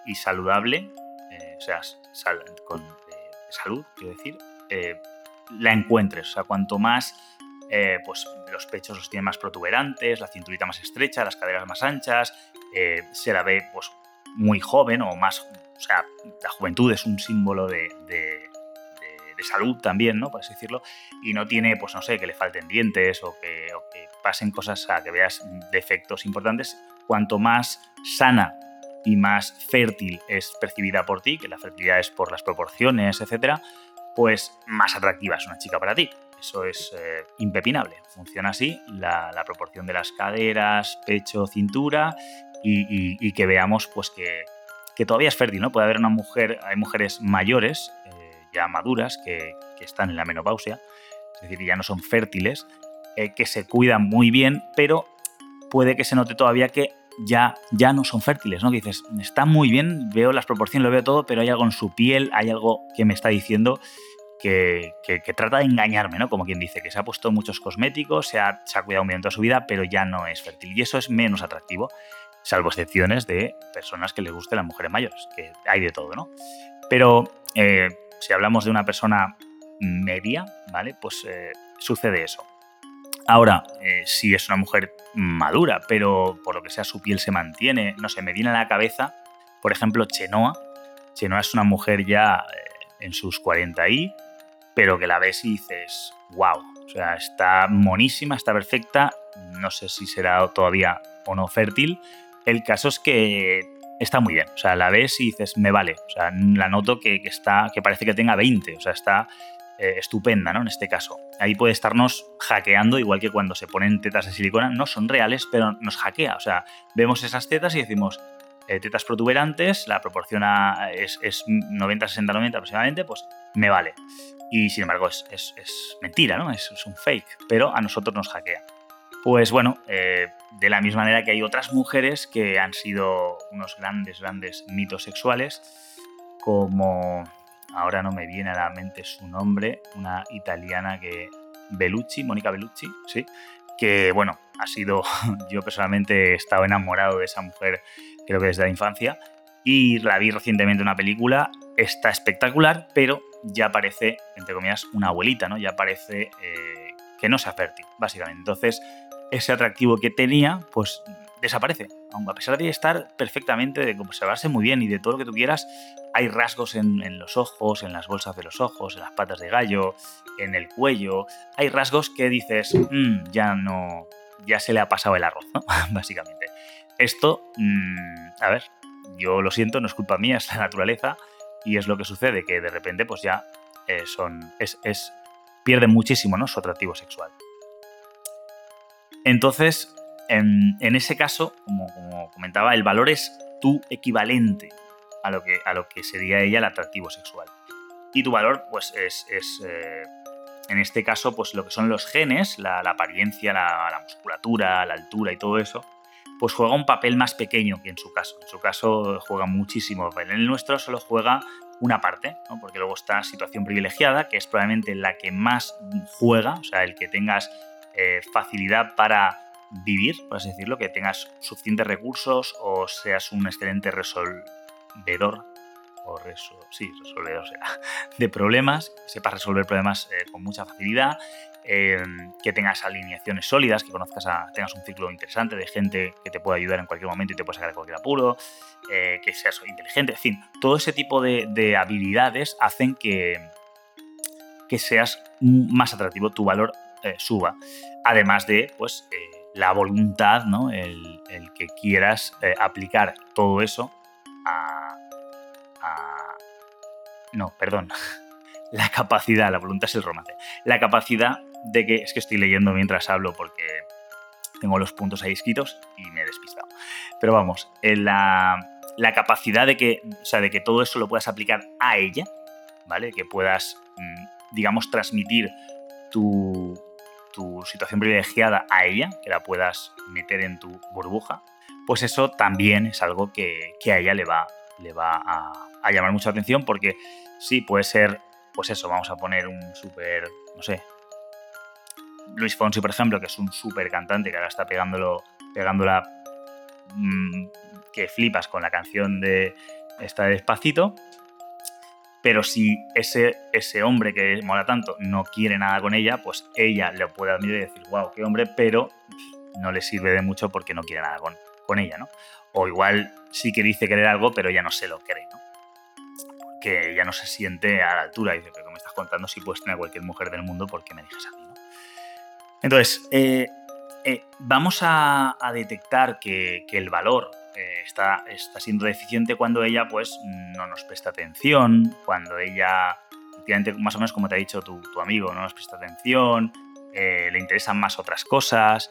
y, saludable, o sea, con salud, quiero decir, la encuentres. O sea, cuanto más eh, pues los pechos los tiene más protuberantes, la cinturita más estrecha, las caderas más anchas, eh, se la ve pues muy joven o más, o sea, la juventud es un símbolo de, salud también, ¿no? Por así decirlo, y no tiene, pues no sé, que le falten dientes o que, pasen cosas a que veas defectos importantes, cuanto más sana y más fértil es percibida por ti, que la fertilidad es por las proporciones, etcétera, pues más atractiva es una chica para ti. Eso es eh, impepinable. Funciona así la, proporción de las caderas, pecho, cintura y, que veamos pues que, todavía es fértil, ¿no? Puede haber una mujer, hay mujeres mayores, eh, ya maduras, que, están en la menopausia, es decir, ya no son fértiles, eh, que se cuidan muy bien, pero puede que se note todavía que ya, ya no son fértiles, ¿no? Que dices, está muy bien, veo las proporciones, lo veo todo, pero hay algo en su piel, hay algo que me está diciendo que, trata de engañarme, ¿no? Como quien dice, que se ha puesto muchos cosméticos, se ha, se ha cuidado bien toda su vida, pero ya no es fértil. Y eso es menos atractivo, salvo excepciones de personas que les gusten las mujeres mayores, que hay de todo, ¿no? Pero eh, si hablamos de una persona media, ¿vale? Pues eh, sucede eso. Ahora, eh, si es una mujer madura, pero por lo que sea su piel se mantiene, no sé, me viene a la cabeza, por ejemplo, Chenoa. Chenoa es una mujer ya en sus 40 y, pero que la ves y dices, wow, o sea, está monísima, está perfecta, no sé si será todavía o no fértil. El caso es que está muy bien, o sea, la ves y dices, me vale, o sea, la noto que, está, que parece que tenga 20, o sea, está eh, estupenda, ¿no? En este caso. Ahí puede estarnos hackeando, igual que cuando se ponen tetas de silicona, no son reales, pero nos hackea, o sea, vemos esas tetas y decimos, eh, tetas protuberantes, la proporción es, 90, 60, 90 aproximadamente, pues me vale. Y sin embargo es, mentira, ¿no? Es, un fake, pero a nosotros nos hackea. Pues bueno, eh, de la misma manera que hay otras mujeres que han sido unos grandes, grandes mitos sexuales, como ahora no me viene a la mente su nombre, una italiana que Bellucci, Mónica Bellucci, sí, que bueno, ha sido, [laughs] yo personalmente he estado enamorado de esa mujer creo que desde la infancia, y la vi recientemente en una película, está espectacular, pero ya parece, entre comillas, una abuelita, ¿no? Ya parece eh, que no sea fértil, básicamente. Entonces, ese atractivo que tenía, pues desaparece. Aunque a pesar de estar perfectamente, de conservarse muy bien y de todo lo que tú quieras, hay rasgos en, los ojos, en las bolsas de los ojos, en las patas de gallo, en el cuello. Hay rasgos que dices, mm, ya no, ya se le ha pasado el arroz, ¿no? [laughs] básicamente. Esto, mm, a ver, yo lo siento, no es culpa mía, es la naturaleza y es lo que sucede, que de repente pues ya eh, son, es, es, pierde muchísimo ¿no? su atractivo sexual. Entonces, en, ese caso, como, comentaba, el valor es tu equivalente a lo, que, a lo que sería ella el atractivo sexual. Y tu valor, pues, es, eh, en este caso, pues lo que son los genes, la, apariencia, la, musculatura, la altura y todo eso, pues juega un papel más pequeño que en su caso. En su caso juega muchísimo papel. En el nuestro solo juega una parte, porque luego está situación privilegiada, que es probablemente la que más juega, o sea, el que tengas eh, facilidad para vivir, por así decirlo, que tengas suficientes recursos o seas un excelente resolvedor o resolvedor [laughs] de problemas, sepas resolver problemas eh, con mucha facilidad, Em, que tengas alineaciones sólidas, que conozcas a, tengas un ciclo interesante de gente que te pueda ayudar en cualquier momento y te pueda sacar de cualquier apuro, eh, que seas inteligente, en fin, todo ese tipo de, habilidades hacen que, que seas más atractivo, tu valor eh, suba. Además de, pues, eh, la voluntad, ¿no? El, que quieras aplicar todo eso a, a... No, perdón. [laughs] La capacidad, la voluntad es el romance. La capacidad de que es que estoy leyendo mientras hablo porque tengo los puntos ahí escritos y me he despistado. Pero vamos, la, la capacidad de que, o sea, de que todo eso lo puedas aplicar a ella, ¿vale? Que puedas, mm, digamos, transmitir tu, tu situación privilegiada a ella, que la puedas meter en tu burbuja, pues eso también es algo que, que a ella le va, le va a, llamar mucha atención porque sí, puede ser, pues eso, vamos a poner un súper, no sé, Luis Fonsi, por ejemplo, que es un súper cantante que ahora está pegándolo, pegándola mm, que flipas con la canción de esta despacito. Pero si ese, ese hombre que mola tanto no quiere nada con ella, pues ella le puede admirar y decir, wow, qué hombre, pero no le sirve de mucho porque no quiere nada con, con ella, ¿no? O igual sí que dice querer algo, pero ya no se lo cree, ¿no? Porque ella no se siente a la altura. Y dice, pero me estás contando si puedes tener a cualquier mujer del mundo, ¿por qué me dices a mí? Entonces, eh, eh, vamos a, detectar que, el valor eh, está, está, siendo deficiente cuando ella pues, no nos presta atención, cuando ella, más o menos como te ha dicho tu, amigo, no nos presta atención, le interesan más otras cosas.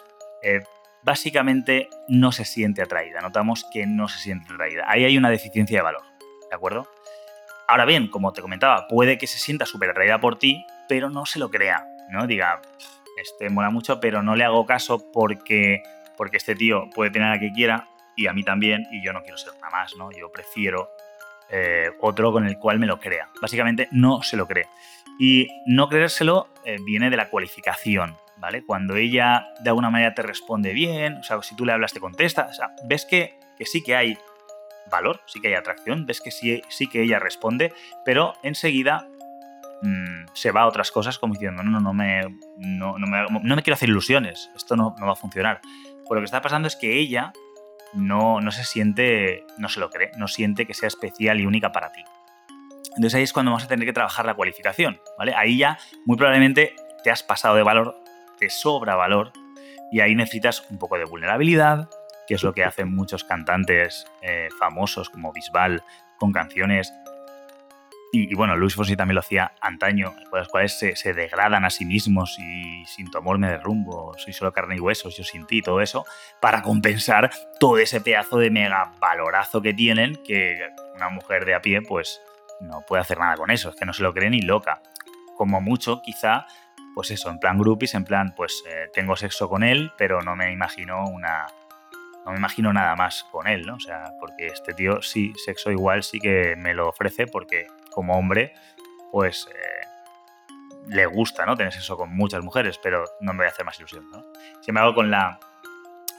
básicamente no se siente atraída, notamos que no se siente atraída. Ahí hay una deficiencia de valor, ¿de acuerdo? Ahora bien, como te comentaba, puede que se sienta súper atraída por ti, pero no se lo crea, ¿no? Diga, este mola mucho, pero no le hago caso porque, porque este tío puede tener a que quiera y a mí también, y yo no quiero ser una más, ¿no? Yo prefiero eh, otro con el cual me lo crea. Básicamente no se lo cree. Y no creérselo eh, viene de la cualificación, ¿vale? Cuando ella de alguna manera te responde bien, o sea, si tú le hablas te contesta, ves que, que sí que hay valor, sí que hay atracción, ves que sí, sí que ella responde, pero enseguida mm, se va a otras cosas como diciendo, no, no, no me, no, no me, no me quiero hacer ilusiones, esto no, no va a funcionar. Pues lo que está pasando es que ella no, no se siente, no se lo cree, no siente que sea especial y única para ti. Entonces ahí es cuando vamos a tener que trabajar la cualificación, ¿vale? Ahí ya muy probablemente te has pasado de valor, te sobra valor y ahí necesitas un poco de vulnerabilidad, que es lo que hacen muchos cantantes eh, famosos como Bisbal con canciones y, bueno, Luis Fonsi también lo hacía antaño, con las cuales se, degradan a sí mismos y sin tu amor me soy solo carne y huesos, yo sin ti, todo eso, para compensar todo ese pedazo de mega valorazo que tienen, que una mujer de a pie, pues no puede hacer nada con eso, es que no se lo cree ni loca. Como mucho, quizá, pues eso, en plan groupies, en plan, pues eh, tengo sexo con él, pero no me imagino una, no me imagino nada más con él, ¿no? O sea, porque este tío sí, sexo igual sí que me lo ofrece porque como hombre, pues eh, le gusta, ¿no? Tener sexo con muchas mujeres, pero no me voy a hacer más ilusión, ¿no? Sin embargo, con la,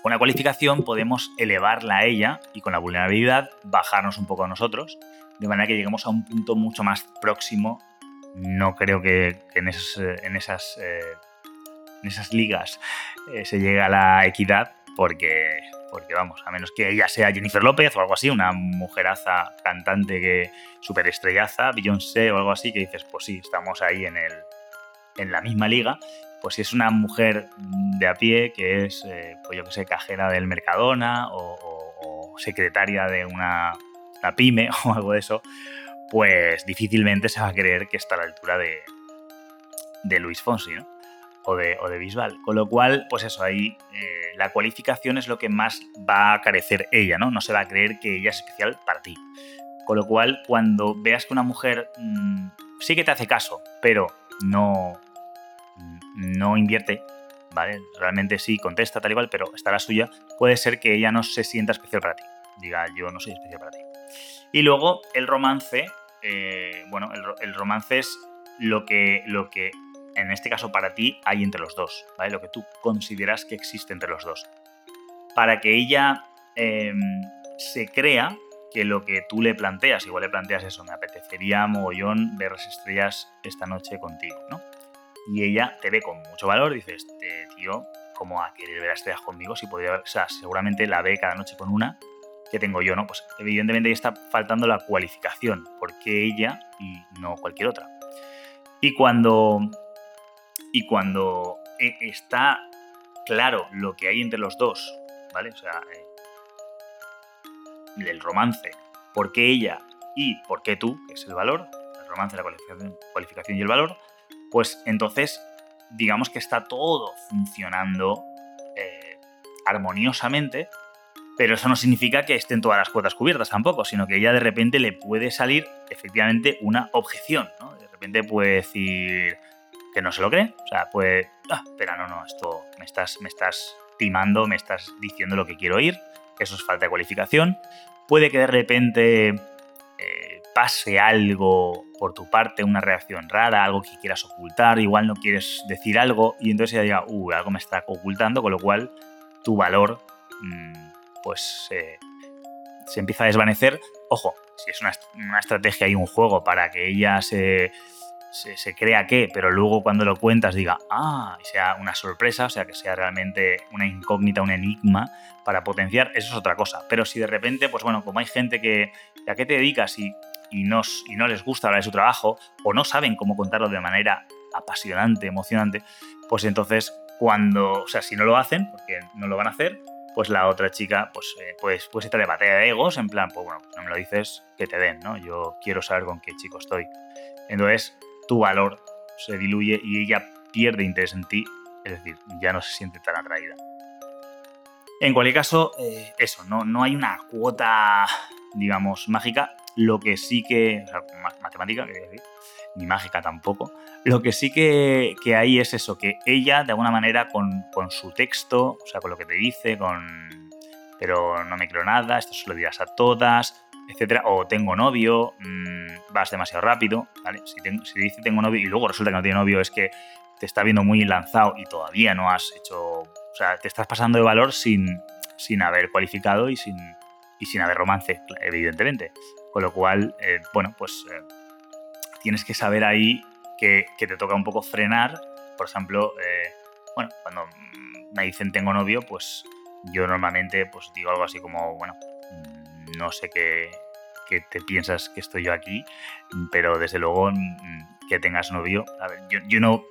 con cualificación podemos elevarla a ella y con la vulnerabilidad bajarnos un poco a nosotros, de manera que lleguemos a un punto mucho más próximo. No creo que, en, esas, en, esas, eh, en esas ligas eh, se llegue a la equidad, porque porque vamos, a menos que ella sea Jennifer López o algo así, una mujeraza cantante que superestrellaza, Beyoncé o algo así, que dices, pues sí, estamos ahí en, el, en la misma liga. Pues si es una mujer de a pie que es, eh, pues yo que sé, cajera del Mercadona o, secretaria de una, pyme [laughs] o algo de eso, pues difícilmente se va a creer que está a la altura de, de Luis Fonsi, ¿no? O de, o de Bisbal. Con lo cual, pues eso, ahí eh, la cualificación es lo que más va a carecer ella, ¿no? No se va a creer que ella es especial para ti. Con lo cual, cuando veas que una mujer mm, sí que te hace caso, pero no, no invierte, ¿vale? Realmente sí contesta tal y cual, pero está la suya, puede ser que ella no se sienta especial para ti. Diga, yo no soy especial para ti. Y luego el romance, eh, bueno, el, el, romance es lo que, lo que en este caso para ti, hay entre los dos, ¿vale? Lo que tú consideras que existe entre los dos. Para que ella em, se crea que lo que tú le planteas, igual le planteas eso, me apetecería mogollón ver las estrellas esta noche contigo, ¿no? Y ella te ve con mucho valor, dices, este tío, ¿cómo a querer ver las estrellas conmigo? Si podría, o sea, seguramente la ve cada noche con una que tengo yo, ¿no? Pues evidentemente está faltando la cualificación, porque ella y no cualquier otra. Y cuando y cuando eh, está claro lo que hay entre los dos, ¿vale? O sea, eh, el romance, por qué ella y por qué tú, que es el valor, el romance, la cualificación, y el valor, pues entonces digamos que está todo funcionando eh, armoniosamente, pero eso no significa que estén todas las cuotas cubiertas tampoco, sino que ella de repente le puede salir efectivamente una objeción, ¿no? De repente puede decir, que no se lo cree. O sea, pues, ah, espera, no, no, esto me estás, me estás timando, me estás diciendo lo que quiero oír. Eso es falta de cualificación. Puede que de repente eh, pase algo por tu parte, una reacción rara, algo que quieras ocultar, igual no quieres decir algo y entonces ella diga, uh, algo me está ocultando, con lo cual tu valor, mm, pues, se empieza a desvanecer. Ojo, si es una, una estrategia y un juego para que ella se se, crea que, pero luego cuando lo cuentas diga, ah, y sea una sorpresa, o sea, que sea realmente una incógnita, un enigma para potenciar, eso es otra cosa. Pero si de repente, pues bueno, como hay gente que, ¿a qué te dedicas? Y, y, no, y no les gusta hablar de su trabajo, o no saben cómo contarlo de manera apasionante, emocionante, pues entonces cuando, o sea, si no lo hacen, porque no lo van a hacer, pues la otra chica, pues, eh, pues, pues esta de batalla de egos, en plan, pues bueno, no me lo dices, que te den, ¿no? Yo quiero saber con qué chico estoy. Entonces, tu valor se diluye y ella pierde interés en ti, es decir, ya no se siente tan atraída. En cualquier caso, eh, eso, no, no hay una cuota, digamos, mágica. Lo que sí que. Matemática, ni mágica tampoco. Lo que sí que, que, hay es eso, que ella, de alguna manera, con, con, su texto, o sea, con lo que te dice, con, pero no me creo nada, esto se lo dirás a todas, etcétera, o tengo novio, mm, vas demasiado rápido, ¿vale? Si, si dice tengo novio y luego resulta que no tiene novio, es que te está viendo muy lanzado y todavía no has hecho, o sea, te estás pasando de valor sin, sin haber cualificado y sin, y sin haber romance, evidentemente. Con lo cual, eh, bueno, pues eh, tienes que saber ahí que, que, te toca un poco frenar. Por ejemplo, eh, bueno, cuando me dicen tengo novio, pues yo normalmente pues digo algo así como, bueno, mm, no sé qué, qué te piensas que estoy yo aquí, pero desde luego mm, que tengas novio. A ver, yo, yo no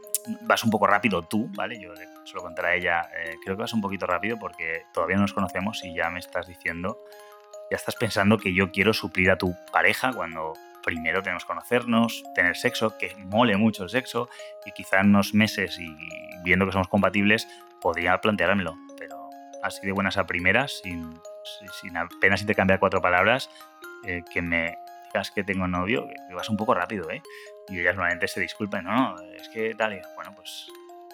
vas un poco rápido tú, ¿vale? Yo se lo contaré a ella, eh, creo que vas un poquito rápido porque todavía no nos conocemos y ya me estás diciendo, ya estás pensando que yo quiero suplir a tu pareja cuando primero tenemos que conocernos, tener sexo, que mole mucho el sexo y quizá en unos meses y viendo que somos compatibles podría planteármelo, pero así de buenas a primeras, sin, sin apenas intercambiar cuatro palabras, eh, que me digas que tengo novio, que vas un poco rápido, ¿eh? Y ellas normalmente se disculpan, no, es que tal, bueno, pues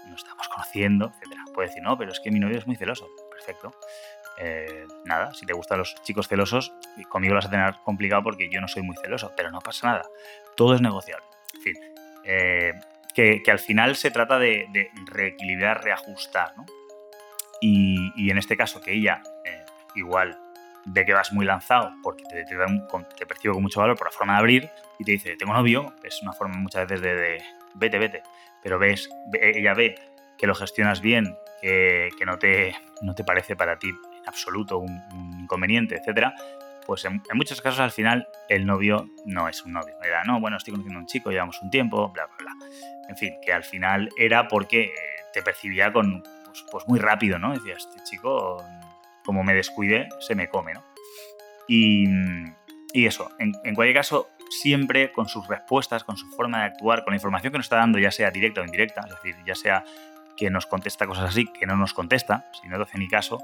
nos estamos conociendo, etcétera. Puede decir, no, pero es que mi novio es muy celoso. Perfecto. Eh, nada, si te gustan los chicos celosos, conmigo lo vas a tener complicado porque yo no soy muy celoso, pero no pasa nada. Todo es negociable. En fin, eh, que, al final se trata de, reequilibrar, reajustar, ¿no? Y, en este caso, que ella igual ve que vas muy lanzado porque te, te, te, percibe con mucho valor por la forma de abrir y te dice, tengo novio, es una forma muchas veces de vete, vete pero ves, ella ve que lo gestionas bien, que, no, te, no te parece para ti en absoluto un, inconveniente, etcétera, pues en, muchos casos al final el novio no es un novio. Era, no, bueno, estoy conociendo a un chico, llevamos un tiempo, bla, bla, bla. En fin, que al final era porque te percibía con, pues, pues muy rápido, ¿no? Decía, este chico, como me descuide, se me come, ¿no? Y, y eso, en, cualquier caso, siempre con sus respuestas, con su forma de actuar, con la información que nos está dando, ya sea directa o indirecta, es decir, ya sea que nos contesta cosas así, que no nos contesta, si no te hace ni caso,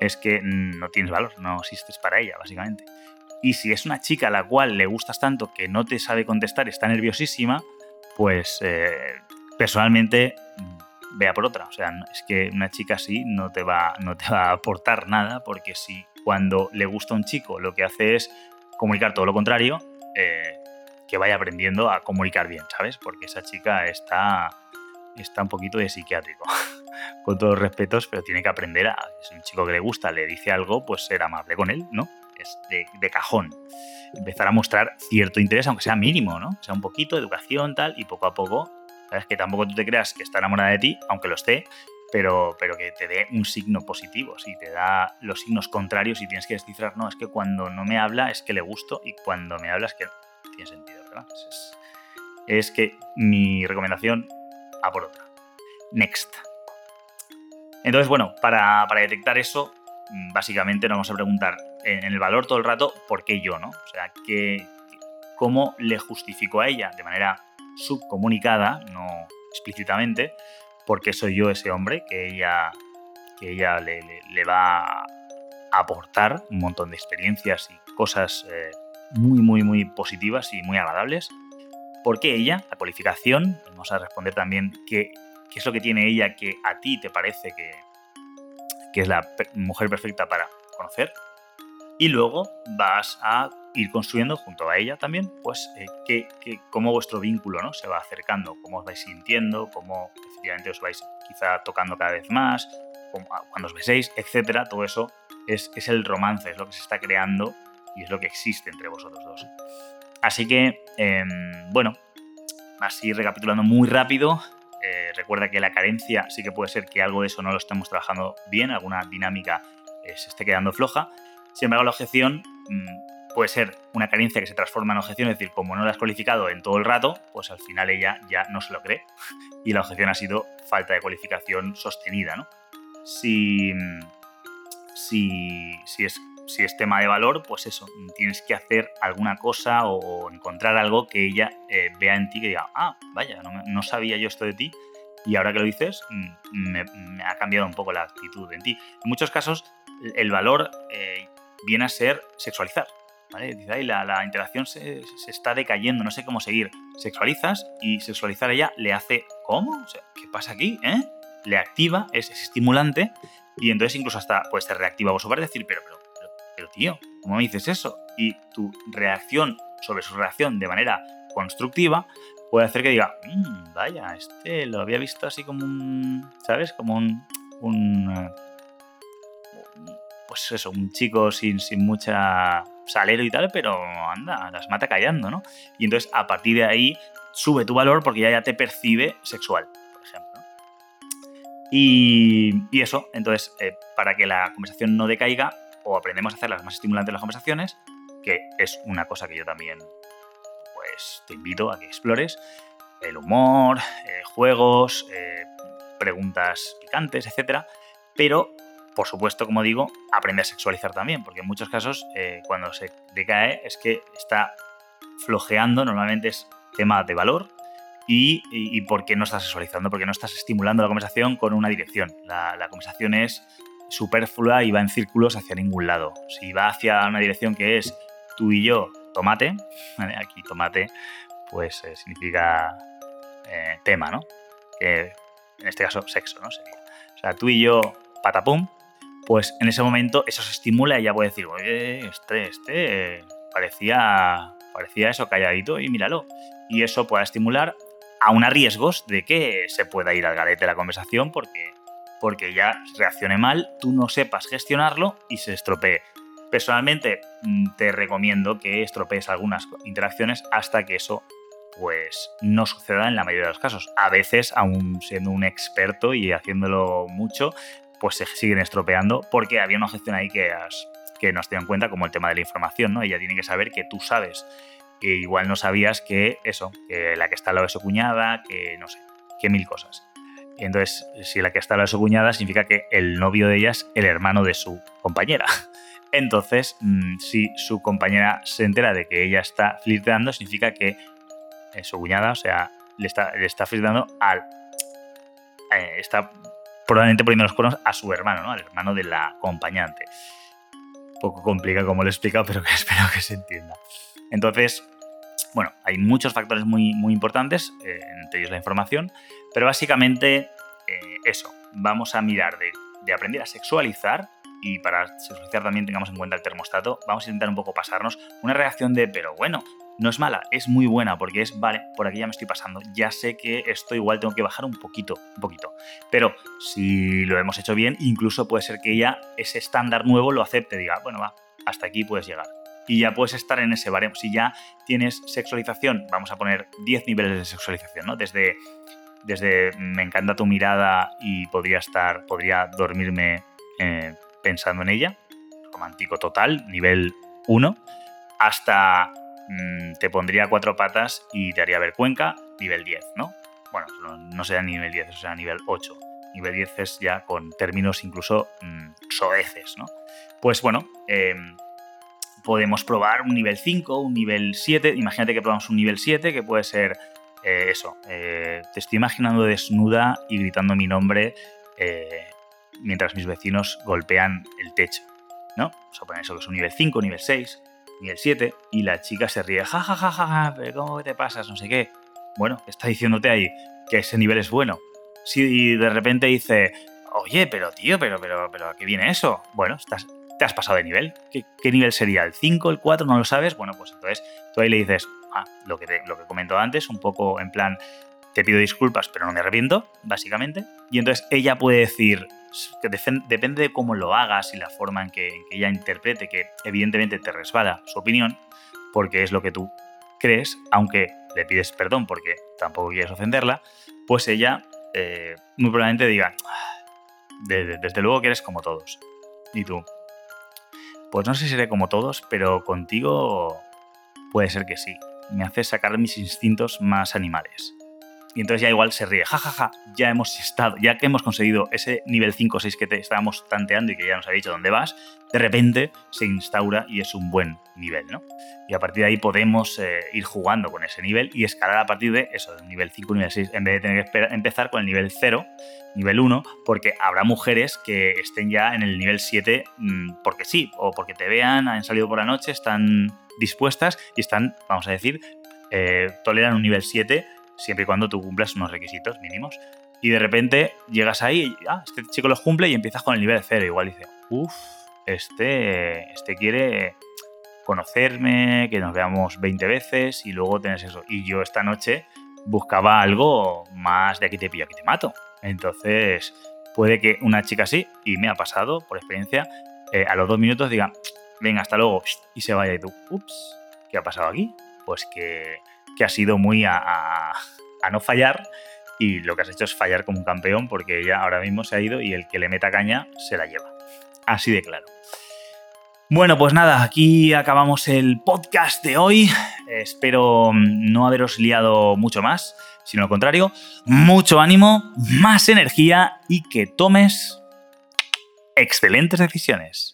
es que no tienes valor, no existes para ella, básicamente. Y si es una chica a la cual le gustas tanto que no te sabe contestar, está nerviosísima, pues eh, personalmente vea por otra. O sea, es que una chica así no te, va, no te va a aportar nada, porque si cuando le gusta un chico lo que hace es comunicar todo lo contrario, eh, que vaya aprendiendo a comunicar bien, ¿sabes? Porque esa chica está, está un poquito de psiquiátrico, [laughs] con todos los respetos, pero tiene que aprender a, es un chico que le gusta, le dice algo, pues ser amable con él, ¿no? Es de, cajón. Empezar a mostrar cierto interés, aunque sea mínimo, ¿no? sea un poquito, educación, tal, y poco a poco, ¿sabes? Que tampoco tú te creas que está enamorada de ti, aunque lo esté, pero, pero que te dé un signo positivo. Si te da los signos contrarios y tienes que descifrar, no, es que cuando no me habla es que le gusto y cuando me habla es que. Tiene sentido, ¿verdad? Es, que mi recomendación va por otra. Next. Entonces, bueno, para, detectar eso, básicamente nos vamos a preguntar en el valor todo el rato, ¿por qué yo, no? O sea, ¿qué, ¿cómo le justifico a ella de manera subcomunicada, no explícitamente, porque soy yo ese hombre que ella, que ella le, va a aportar un montón de experiencias y cosas eh, muy, muy, muy positivas y muy agradables. Porque ella, la cualificación, vamos a responder también qué, qué es lo que tiene ella que a ti te parece que, que es la mujer perfecta para conocer. Y luego vas a ir construyendo junto a ella también, pues, eh, que, cómo vuestro vínculo ¿no? se va acercando, cómo os vais sintiendo, cómo efectivamente os vais quizá tocando cada vez más, ah, cuando os beséis, etcétera. Todo eso es, es, el romance, es lo que se está creando y es lo que existe entre vosotros dos. Así que, em, bueno, así recapitulando muy rápido, eh, recuerda que la carencia sí que puede ser que algo de eso no lo estemos trabajando bien, alguna dinámica eh, se esté quedando floja. Sin embargo, la objeción mm, puede ser una carencia que se transforma en objeción, es decir, como no la has cualificado en todo el rato, pues al final ella ya no se lo cree. [laughs] Y la objeción ha sido falta de cualificación sostenida, ¿no? Si, si, si, es, si es tema de valor, pues eso, tienes que hacer alguna cosa o encontrar algo que ella eh, vea en ti que diga, ah, vaya, no, sabía yo esto de ti y ahora que lo dices, mm, me, ha cambiado un poco la actitud en ti. En muchos casos, el valor eh, viene a ser sexualizar. ¿Vale? La, interacción se, está decayendo, no sé cómo seguir. Sexualizas y sexualizar ella le hace, ¿cómo? O sea, ¿qué pasa aquí? Eh? Le activa, es, estimulante, Y entonces incluso hasta puede ser reactiva o su decir, pero, pero, pero, pero tío, ¿cómo me dices eso? Y tu reacción sobre su reacción de manera constructiva puede hacer que diga, mmm, vaya, este lo había visto así como un, ¿sabes? Como un, un eh, pues eso, un chico sin, sin mucha salero y tal, pero anda, las mata callando, ¿no? Y entonces a partir de ahí sube tu valor porque ya, ya te percibe sexual, por ejemplo. Y, y eso, entonces, eh, para que la conversación no decaiga, o aprendemos a hacer las más estimulantes las conversaciones, que es una cosa que yo también pues te invito a que explores el humor, eh, juegos, eh, preguntas picantes, etc. Pero, por supuesto, como digo, aprende a sexualizar también, porque en muchos casos eh, cuando se decae es que está flojeando, normalmente es tema de valor, y, y, porque no estás sexualizando, porque no estás estimulando la conversación con una dirección. La, conversación es superflua y va en círculos hacia ningún lado. Si va hacia una dirección que es tú y yo, tomate, aquí tomate, pues eh, significa eh, tema, ¿no? En este caso sexo, ¿no? Sería. O sea, tú y yo, patapum, pues en ese momento eso se estimula y ya puede decir, oye, este, este, parecía, parecía eso calladito y míralo. Y eso puede estimular aún a riesgos de que se pueda ir al garete la conversación porque, porque ya reaccione mal, tú no sepas gestionarlo y se estropee. Personalmente mm, te recomiendo que estropees algunas interacciones hasta que eso pues no suceda en la mayoría de los casos. A veces, aún siendo un experto y haciéndolo mucho, pues se siguen estropeando porque había una gestión ahí que, que no has tenido en cuenta, como el tema de la información, ¿no? Ella tiene que saber que tú sabes, que igual no sabías que eso, que la que está al lado de su cuñada, que no sé, que mil cosas. Entonces, si la que está al lado de su cuñada significa que el novio de ella es el hermano de su compañera. [laughs] Entonces, mm, si su compañera se entera de que ella está flirteando, significa que eh, su cuñada, o sea, le está, le está flirteando al. Eh, está probablemente poniendo los cuernos a su hermano, ¿no? Al hermano de la acompañante. Poco complicado como lo he explicado, pero [laughs] que espero que se entienda. Entonces, bueno, hay muchos factores muy, muy importantes, eh, entre ellos la información, pero básicamente eso, vamos a mirar de, de aprender a sexualizar y para sexualizar también tengamos en cuenta el termostato, vamos a intentar un poco pasarnos una reacción de, pero bueno, no es mala, es muy buena porque es, vale, por aquí ya me estoy pasando, ya sé que esto igual tengo que bajar un poquito, un poquito. Pero si lo hemos hecho bien, incluso puede ser que ella ese estándar nuevo lo acepte, diga, bueno, va, hasta aquí puedes llegar. Y ya puedes estar en ese baremo. Si ya tienes sexualización, vamos a poner 10 niveles de sexualización, ¿no? Desde, desde me encanta tu mirada y podría estar, podría dormirme eh, pensando en ella, romántico total, nivel 1, hasta mm, te pondría cuatro patas y te haría ver Cuenca, nivel 10, ¿no? Bueno, no, sea nivel 10, o sea nivel 8. Nivel 10 es ya con términos incluso mm, soeces, ¿no? Pues bueno, em, podemos probar un nivel 5, un nivel 7. Imagínate que probamos un nivel 7, que puede ser eh, eso. Eh, te estoy imaginando desnuda y gritando mi nombre eh, mientras mis vecinos golpean el techo, ¿no? Vamos a poner eso que es un nivel 5, nivel 6, nivel 7, y la chica se ríe, ja, ja, ja, ja, ¿cómo te pasas? No sé qué. Bueno, está diciéndote ahí que ese nivel es bueno. Si de repente dice, oye, pero tío, pero, pero, pero, ¿a qué viene eso? Bueno, te has pasado de nivel. ¿Qué, nivel sería? ¿El 5, el 4? ¿No lo sabes? Bueno, pues entonces tú ahí le dices, ah, lo que, lo que comentó antes, un poco en plan, te pido disculpas, pero no me arrepiento, básicamente. Y entonces ella puede decir, que depende de cómo lo hagas y la forma en que, ella interprete, que evidentemente te resbala su opinión, porque es lo que tú crees, aunque le pides perdón porque tampoco quieres ofenderla, pues ella eh, muy probablemente diga, desde luego que eres como todos. Y tú, pues no sé si seré como todos, pero contigo puede ser que sí. Me hace sacar mis instintos más animales. Y entonces ya igual se ríe, jajaja, ya hemos estado, ya que hemos conseguido ese nivel 5 o 6 que te estábamos tanteando y que ya nos ha dicho dónde vas, de repente se instaura y es un buen nivel, ¿no? Y a partir de ahí podemos eh, ir jugando con ese nivel y escalar a partir de eso, del nivel 5, nivel 6, en vez de tener que empezar con el nivel 0, nivel 1, porque habrá mujeres que estén ya en el nivel 7 mm, porque sí, o porque te vean, han salido por la noche, están dispuestas y están, vamos a decir, eh, toleran un nivel 7 siempre y cuando tú cumplas unos requisitos mínimos. Y de repente llegas ahí y ah, este chico los cumple y empiezas con el nivel cero. Igual dice, uff, este, este quiere conocerme, que nos veamos 20 veces y luego tenés eso. Y yo esta noche buscaba algo más de aquí te pillo, aquí te mato. Entonces, puede que una chica así, y me ha pasado por experiencia, eh, a los dos minutos diga, venga, hasta luego, y se vaya y tú, ups, ¿qué ha pasado aquí? Pues que, que ha sido muy a, no fallar y lo que has hecho es fallar como un campeón porque ella ahora mismo se ha ido y el que le meta caña se la lleva. Así de claro. Bueno, pues nada, aquí acabamos el podcast de hoy. Espero no haberos liado mucho más, sino al contrario, mucho ánimo, más energía y que tomes excelentes decisiones.